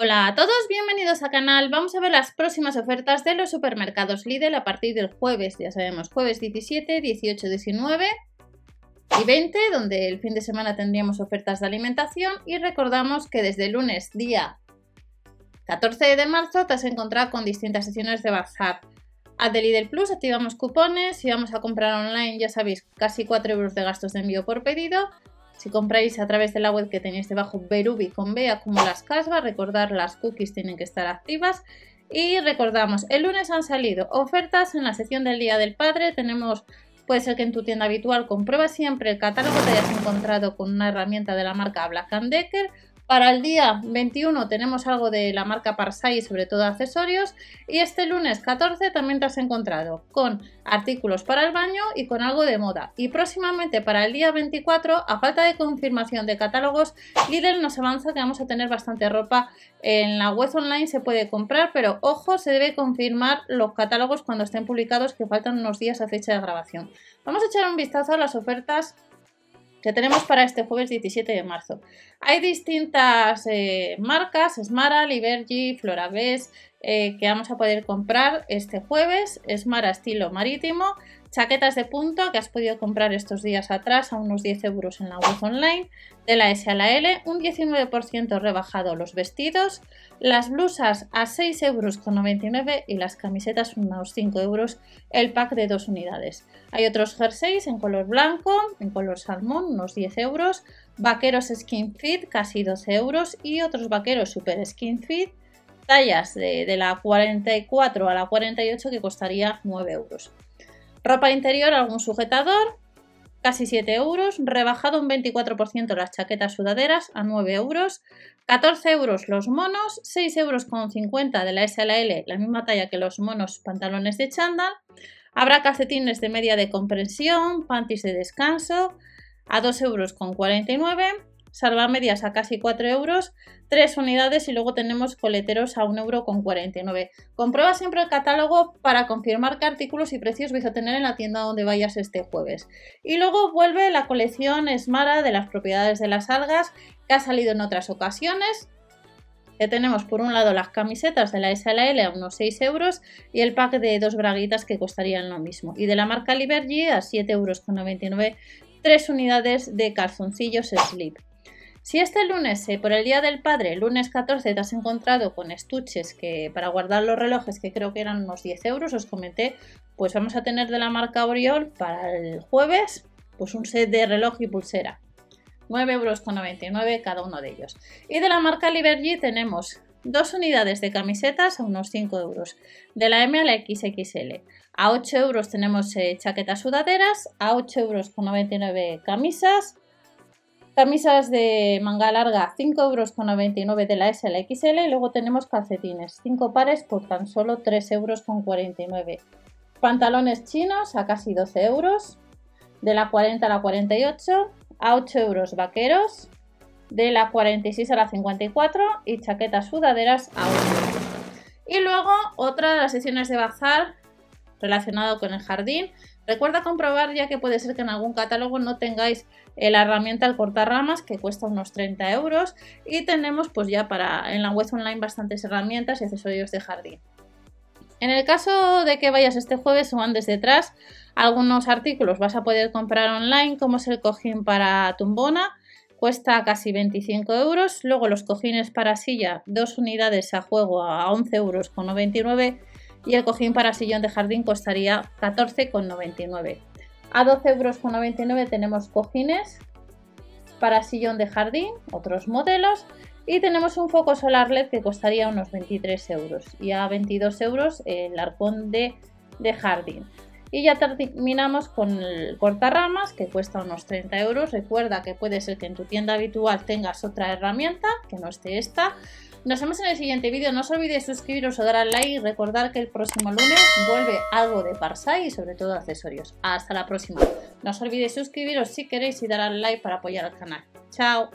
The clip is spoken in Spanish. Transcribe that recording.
Hola a todos, bienvenidos al canal. Vamos a ver las próximas ofertas de los supermercados Lidl a partir del jueves, ya sabemos, jueves 17, 18, 19 y 20, donde el fin de semana tendríamos ofertas de alimentación y recordamos que desde lunes día 14 de marzo te has encontrado con distintas sesiones de bazar. A de Lidl Plus activamos cupones, si vamos a comprar online ya sabéis casi 4 euros de gastos de envío por pedido si compráis a través de la web que tenéis debajo Berubi con B como las casas, recordar las cookies tienen que estar activas. Y recordamos, el lunes han salido ofertas en la sección del Día del Padre. Tenemos, puede ser que en tu tienda habitual comprueba siempre el catálogo te hayas encontrado con una herramienta de la marca Black Decker para el día 21 tenemos algo de la marca Parsai, sobre todo accesorios. Y este lunes 14 también te has encontrado con artículos para el baño y con algo de moda. Y próximamente para el día 24, a falta de confirmación de catálogos, Lidl nos avanza que vamos a tener bastante ropa en la web online. Se puede comprar, pero ojo, se debe confirmar los catálogos cuando estén publicados, que faltan unos días a fecha de grabación. Vamos a echar un vistazo a las ofertas que tenemos para este jueves 17 de marzo. Hay distintas eh, marcas, Smara, Libergy, Florabes, eh, que vamos a poder comprar este jueves. Smara estilo marítimo, chaquetas de punto que has podido comprar estos días atrás a unos 10 euros en la web online, de la S a la L, un 19% rebajado los vestidos, las blusas a 6,99 euros y las camisetas unos 5 euros el pack de dos unidades. Hay otros jerseys en color blanco, en color salmón, unos 10 euros, vaqueros skin fit casi 12 euros. Y otros vaqueros super skin fit tallas de, de la 44 a la 48 que costaría 9 euros. Ropa interior, algún sujetador, casi 7 euros. Rebajado un 24% las chaquetas sudaderas a 9 euros. 14 euros los monos, 6 euros con 50 de la SLL, la misma talla que los monos pantalones de chándal. Habrá calcetines de media de comprensión, panties de descanso a 2 euros con 49 medias a casi 4 euros, 3 unidades y luego tenemos coleteros a 1,49 euro. Comprueba siempre el catálogo para confirmar qué artículos y precios vais a tener en la tienda donde vayas este jueves. Y luego vuelve la colección Smara de las propiedades de las algas que ha salido en otras ocasiones. Que tenemos por un lado las camisetas de la SLL a unos 6 euros y el pack de dos braguitas que costarían lo mismo. Y de la marca Libergy a 7,99 euros, 3 unidades de calzoncillos slip. Si este lunes, eh, por el Día del Padre, el lunes 14, te has encontrado con estuches que para guardar los relojes, que creo que eran unos 10 euros, os comenté, pues vamos a tener de la marca Oriol para el jueves, pues un set de reloj y pulsera. 9,99 euros cada uno de ellos. Y de la marca Liberty tenemos dos unidades de camisetas a unos 5 euros. De la M a la XXL. A 8 euros tenemos eh, chaquetas sudaderas, a 8 euros con 99 camisas, Camisas de manga larga 5,99 euros de la S a la XL y luego tenemos calcetines, 5 pares por tan solo 3,49 euros. Pantalones chinos a casi 12 euros, de la 40 a la 48, a 8 euros vaqueros, de la 46 a la 54 y chaquetas sudaderas a 1 Y luego otra de las sesiones de bazar relacionado con el jardín. Recuerda comprobar ya que puede ser que en algún catálogo no tengáis eh, la herramienta el cortarramas que cuesta unos 30 euros y tenemos pues ya para en la web online bastantes herramientas y accesorios de jardín. En el caso de que vayas este jueves o andes detrás, algunos artículos vas a poder comprar online como es el cojín para tumbona, cuesta casi 25 euros, luego los cojines para silla, dos unidades a juego a 11 euros con 99 y el cojín para sillón de jardín costaría 14,99. A 12,99 euros tenemos cojines para sillón de jardín, otros modelos, y tenemos un foco solar LED que costaría unos 23 euros y a 22 euros el arcón de, de jardín. Y ya terminamos con el cortarramas que cuesta unos 30 euros. Recuerda que puede ser que en tu tienda habitual tengas otra herramienta que no esté esta. Nos vemos en el siguiente vídeo. No os olvidéis suscribiros o dar al like y recordar que el próximo lunes vuelve algo de Parsai y sobre todo accesorios. Hasta la próxima. No os olvidéis suscribiros si queréis y dar al like para apoyar al canal. Chao.